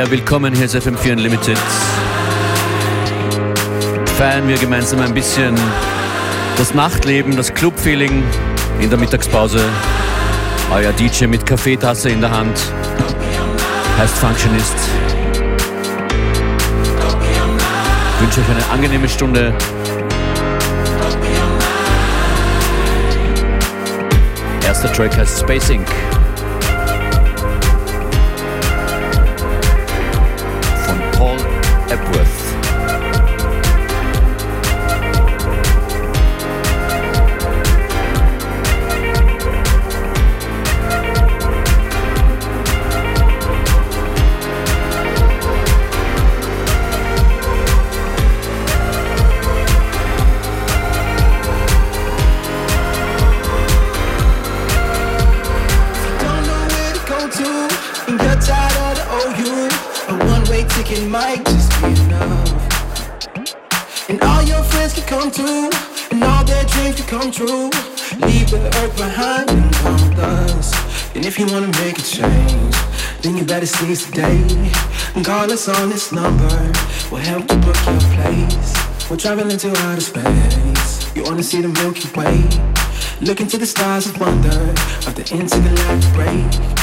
Yeah, willkommen, hier ist FM4 Unlimited. Feiern wir gemeinsam ein bisschen das Nachtleben, das Clubfeeling in der Mittagspause. Euer DJ mit Kaffeetasse in der Hand heißt Functionist. Ich wünsche euch eine angenehme Stunde. Erster Track heißt at. come true. Leave the earth behind and come us And if you wanna make a change, then you better seize the And call us on this number. We'll help you book your place. We're traveling to outer space. You wanna see the Milky Way? Look into the stars and wonder of the end of the light break.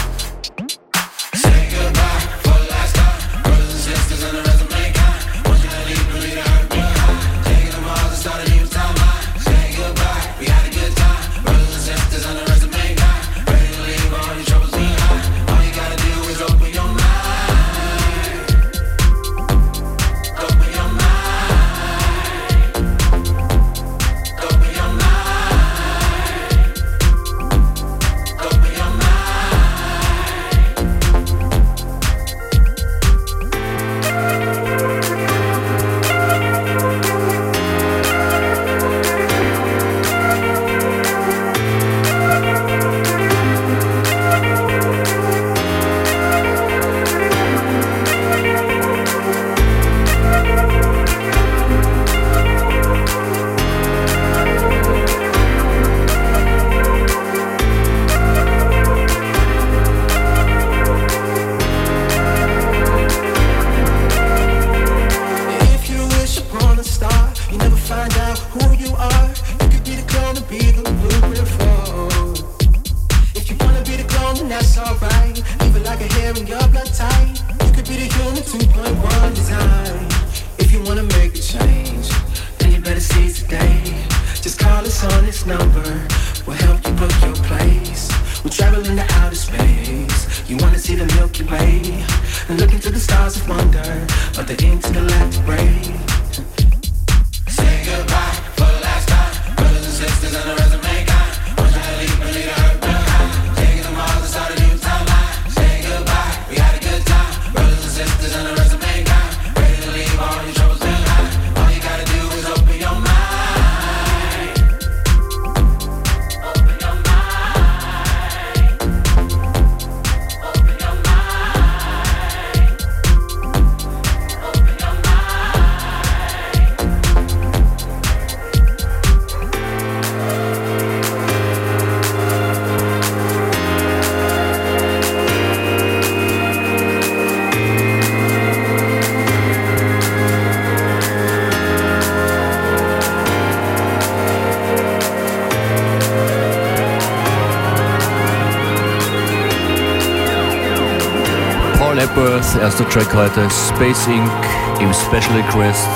Erster Track heute Space Inc. im Special Request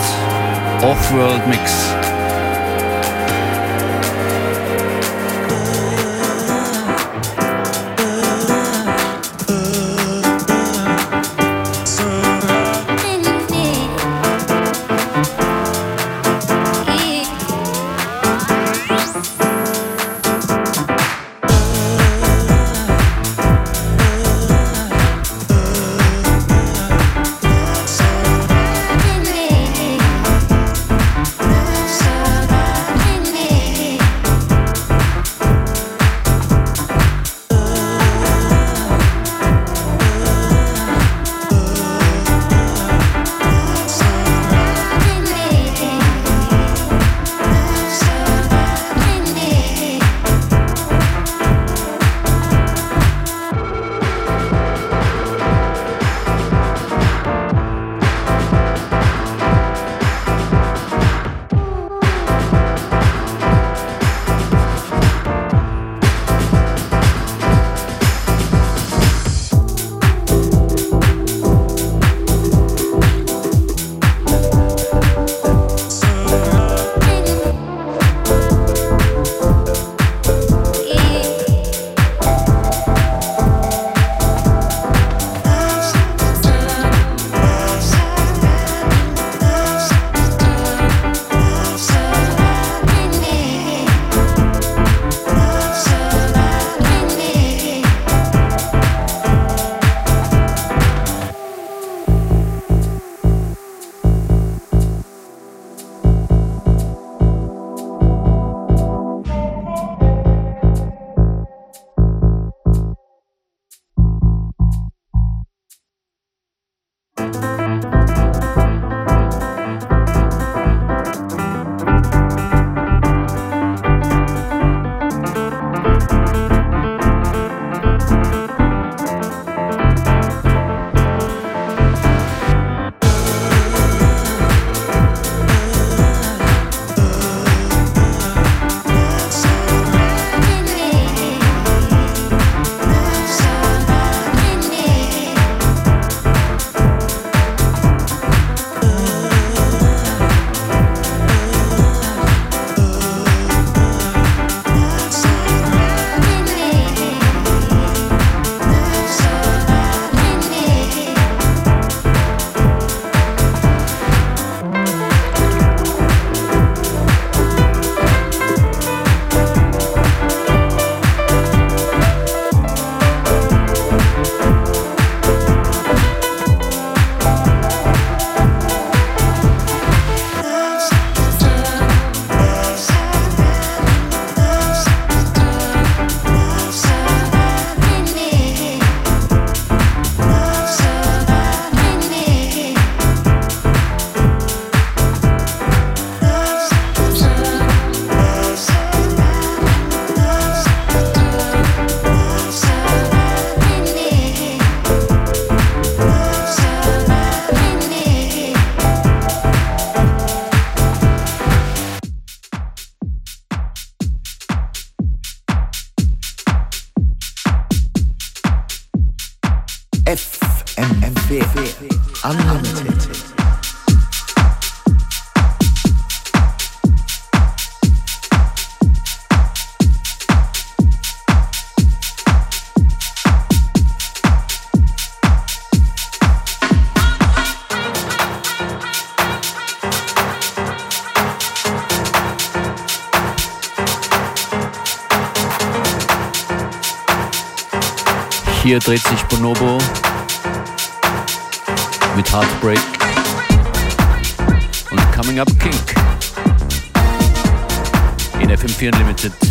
Off-World Mix. Hier dreht sich Bonobo mit Heartbreak und Coming Up Kink in FM4 Unlimited.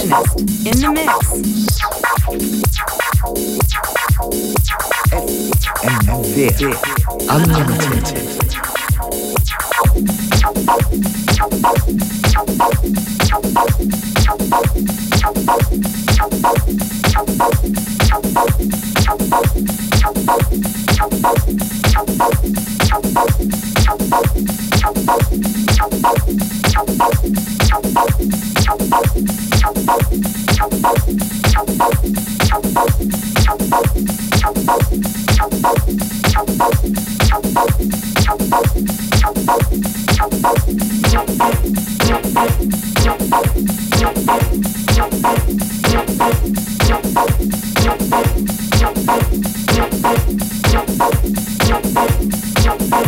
DJ Functionist in the mix. FM4 Unlimited. Tchau, tchau.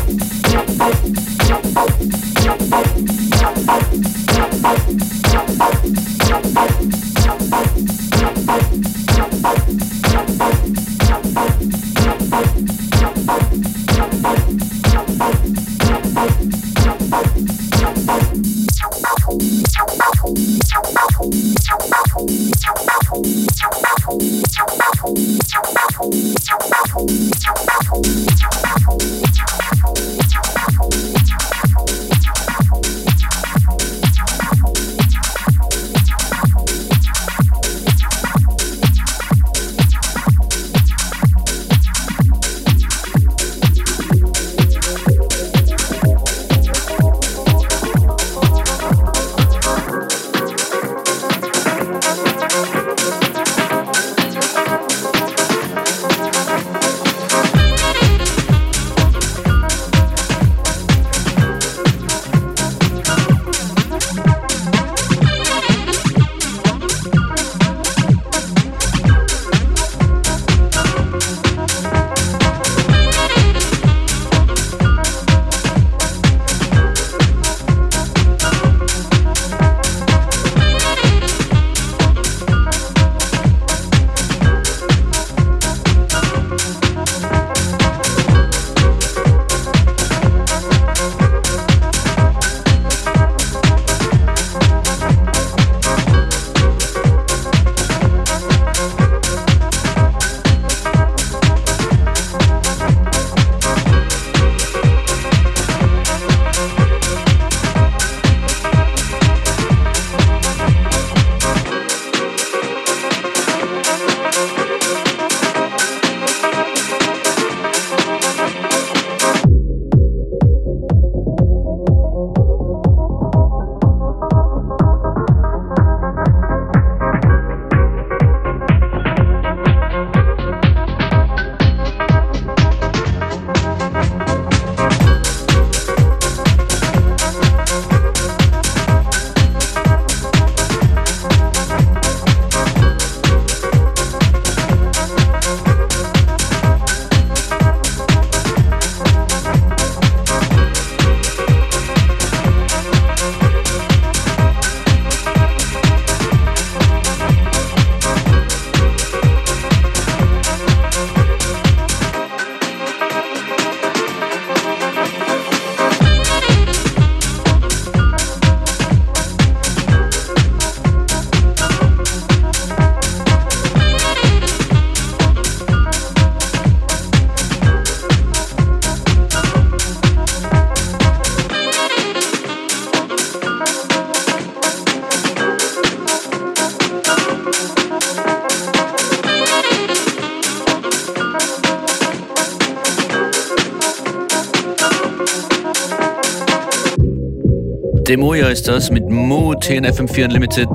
Demoja ist das mit Mood TNFM4 Unlimited.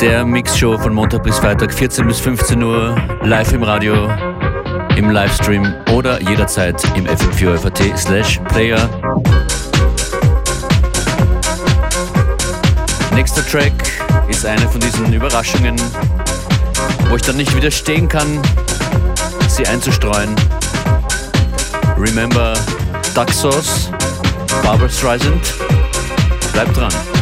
Der Mixshow von Montag bis Freitag 14 bis 15 Uhr live im Radio, im Livestream oder jederzeit im fm4 slash player. Nächster Track ist eine von diesen Überraschungen, wo ich dann nicht widerstehen kann, sie einzustreuen. Remember Duck Sauce Barbara Streisand. Bleibt dran.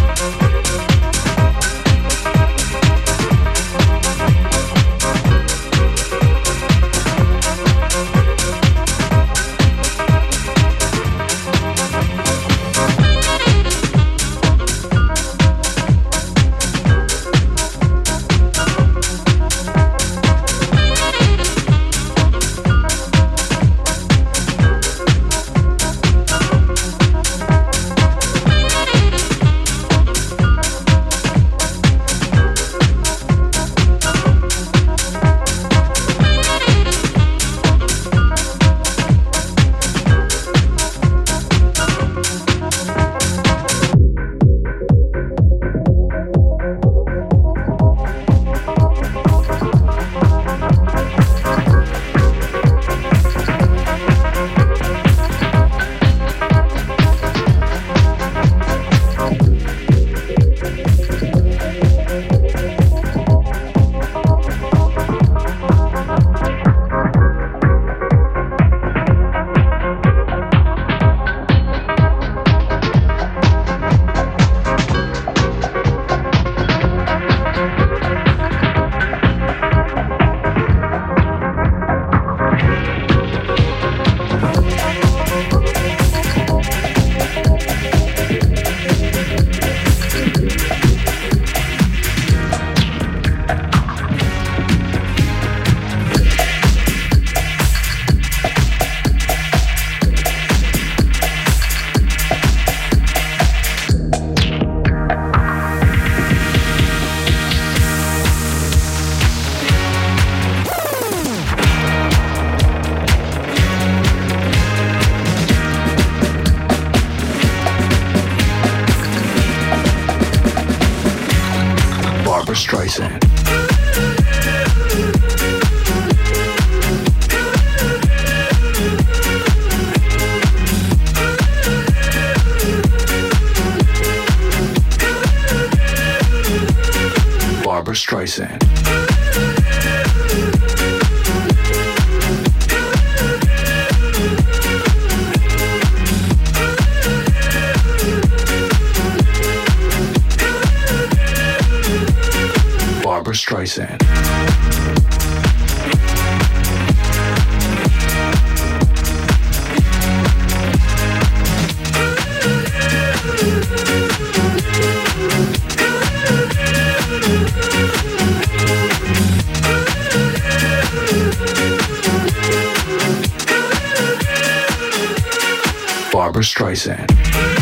Streisand.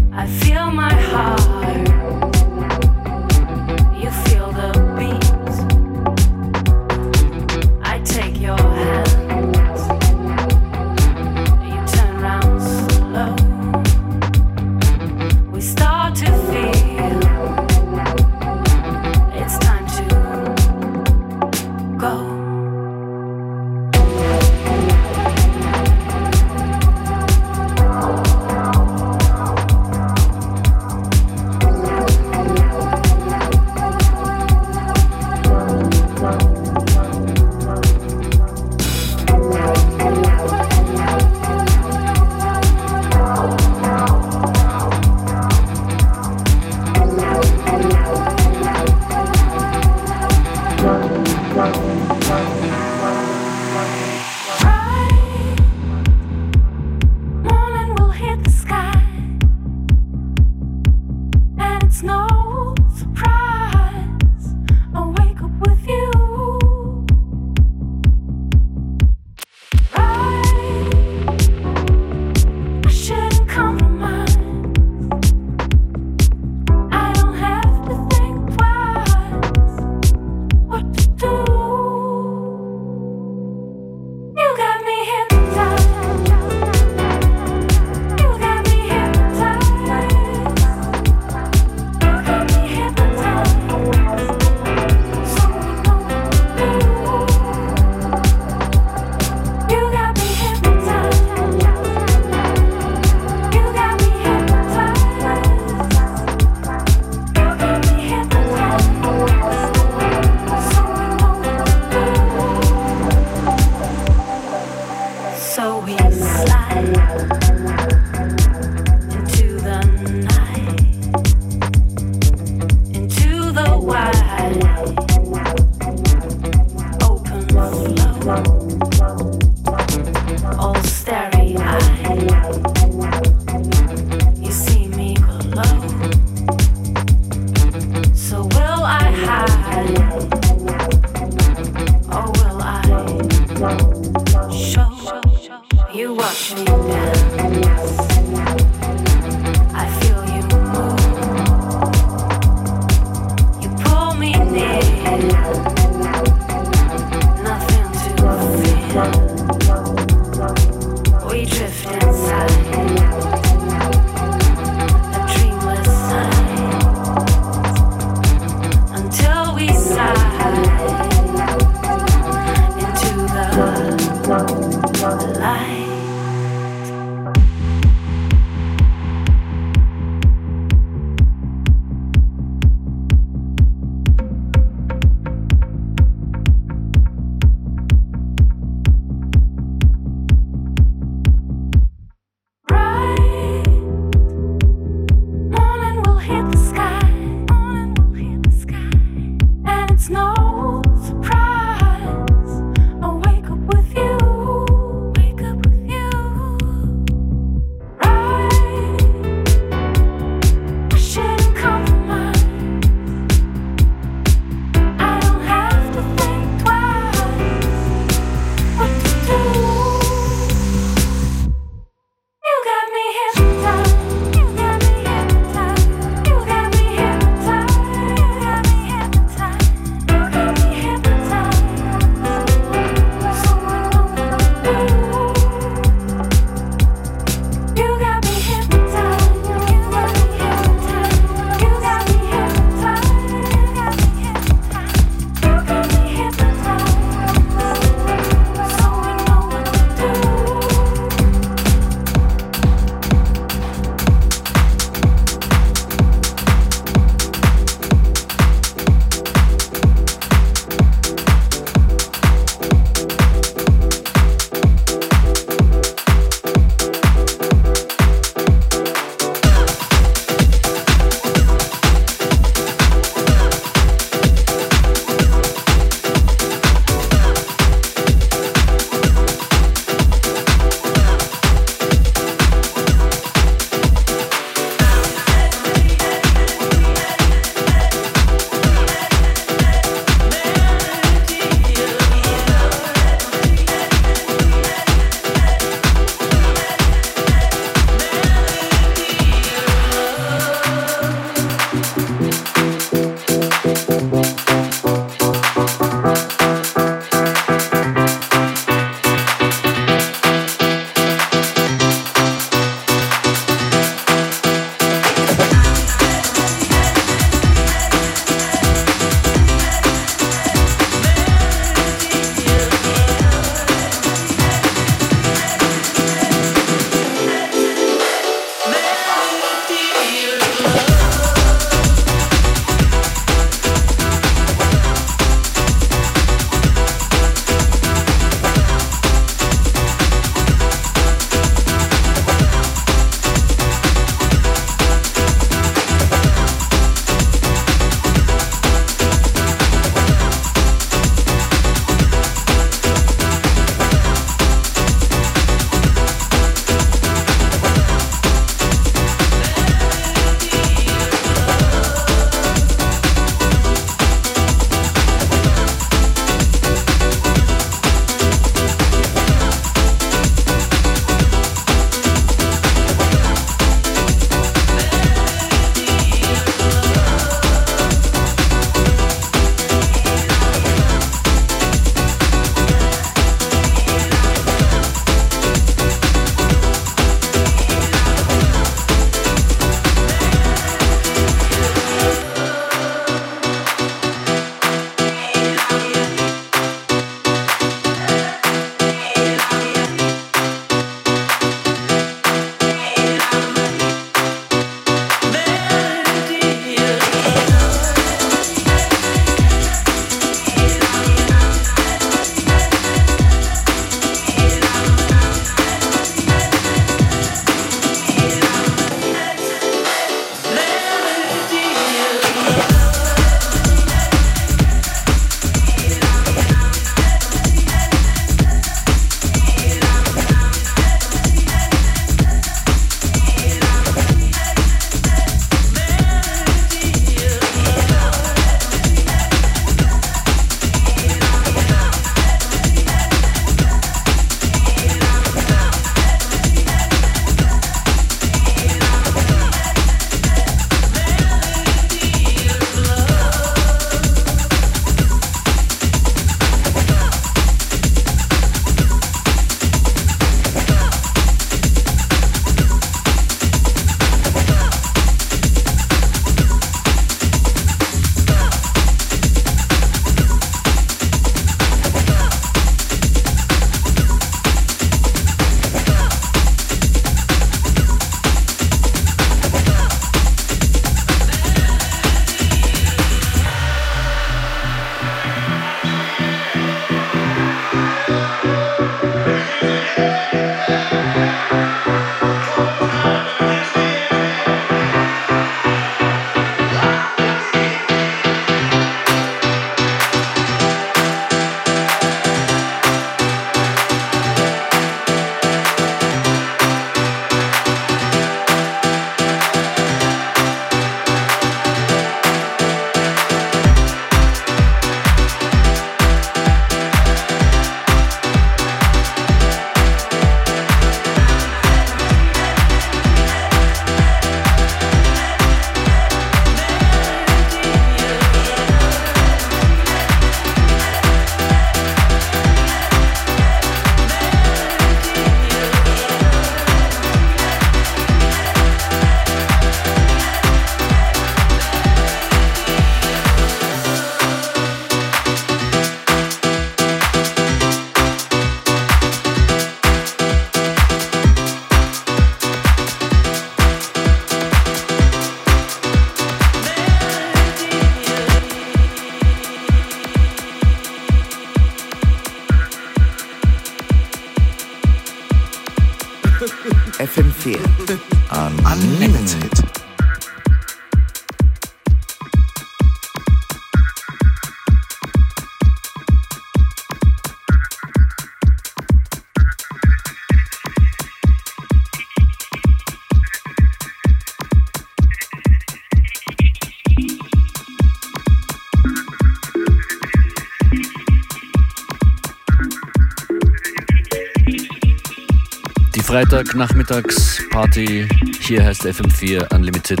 Freitagnachmittagsparty. Hier heißt FM4 Unlimited.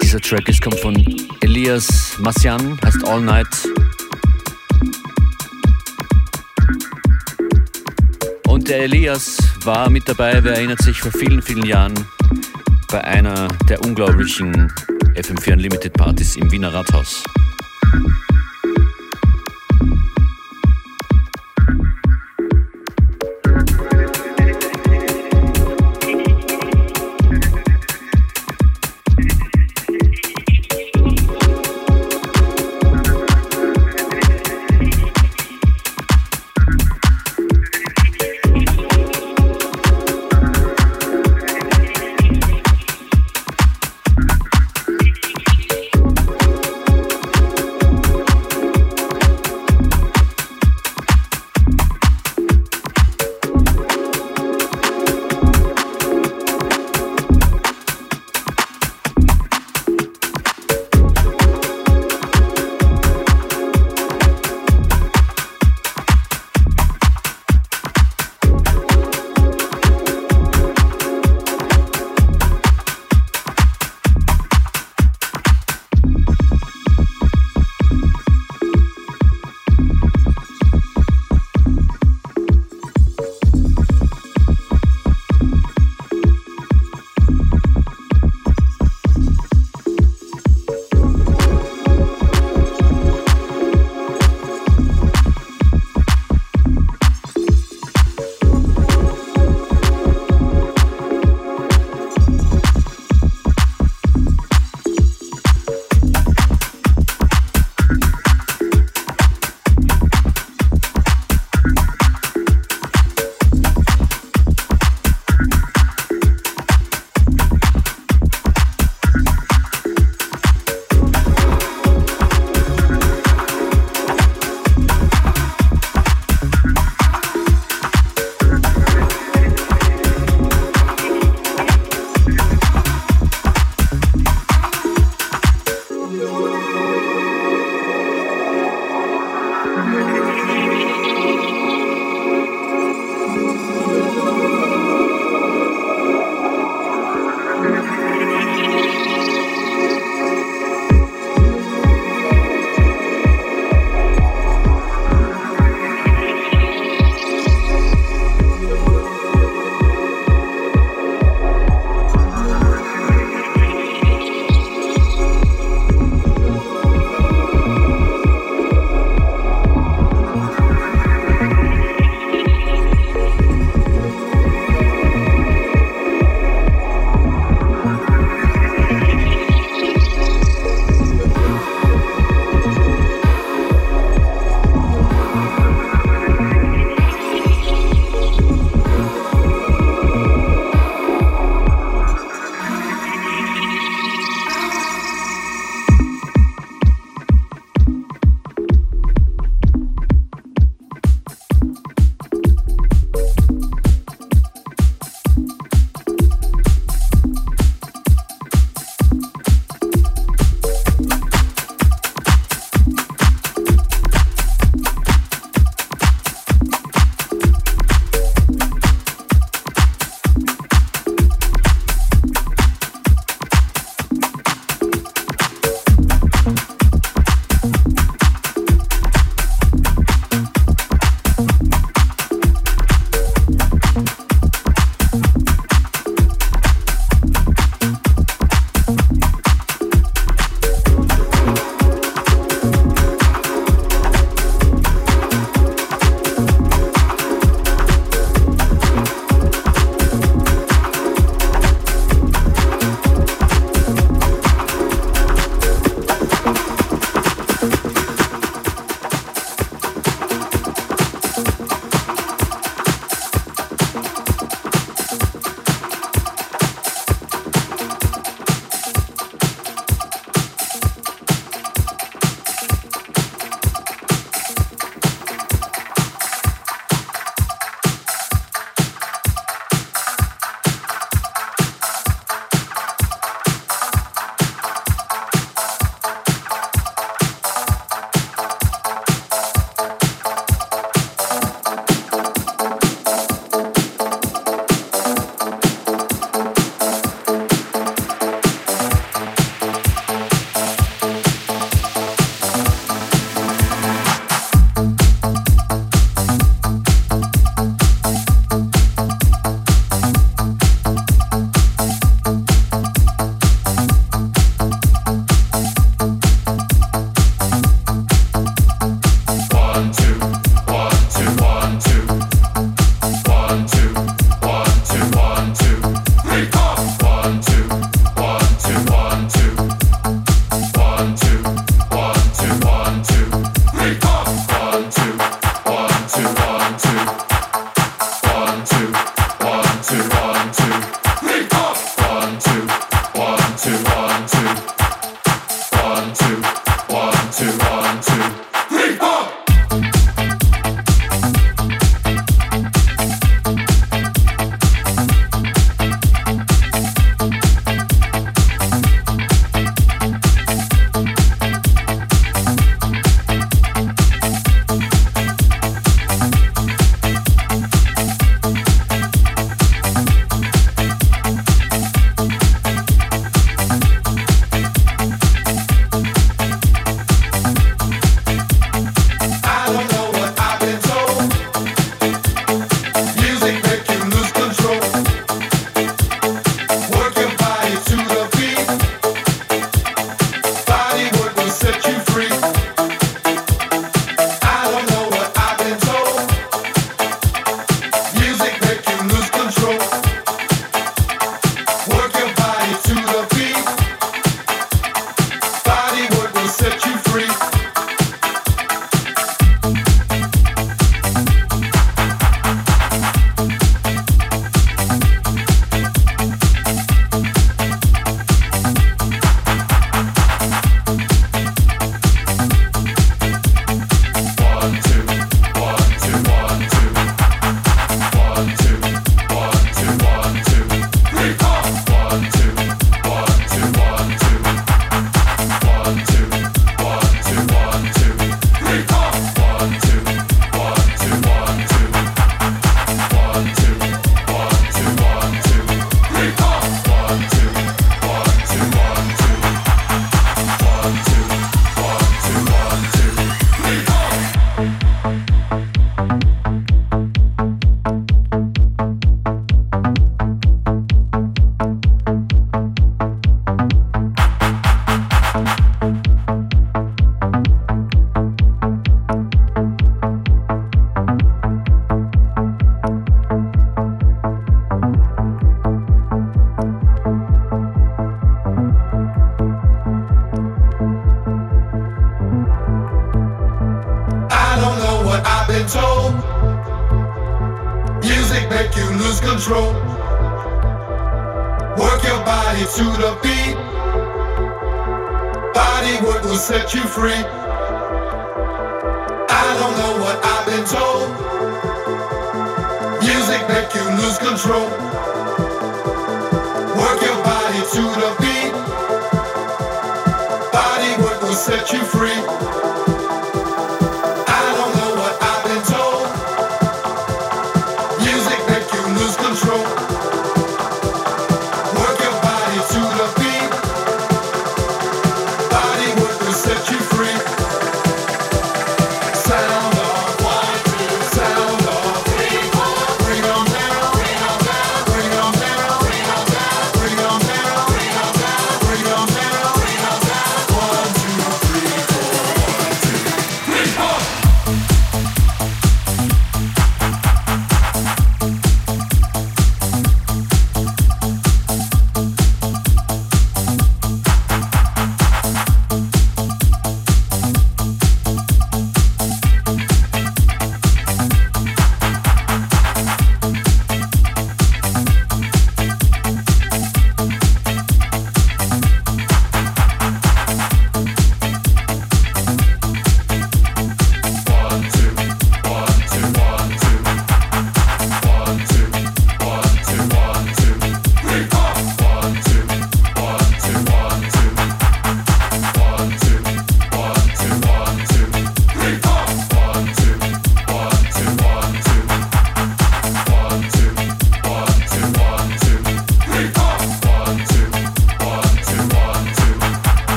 Dieser Track ist kommt von Elias Massian, heißt All Night. Und der Elias war mit dabei, wer erinnert sich, vor vielen, vielen Jahren bei einer der unglaublichen FM4 Unlimited Partys im Wiener Rathaus.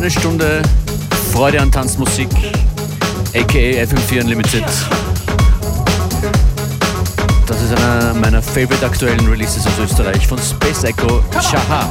Eine Stunde Freude an Tanzmusik, aka FM4 Unlimited. Das ist einer meiner favorite aktuellen Releases aus Österreich von Space Echo Chaha.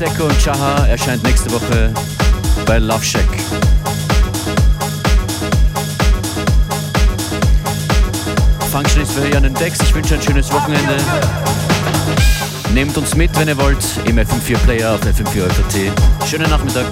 Echo und Chaha erscheint nächste Woche bei Love Shack. Function ist für hier an den Decks. Ich wünsche ein schönes Wochenende. Nehmt uns mit, wenn ihr wollt, im FM4 Player auf FM4 Schönen Nachmittag.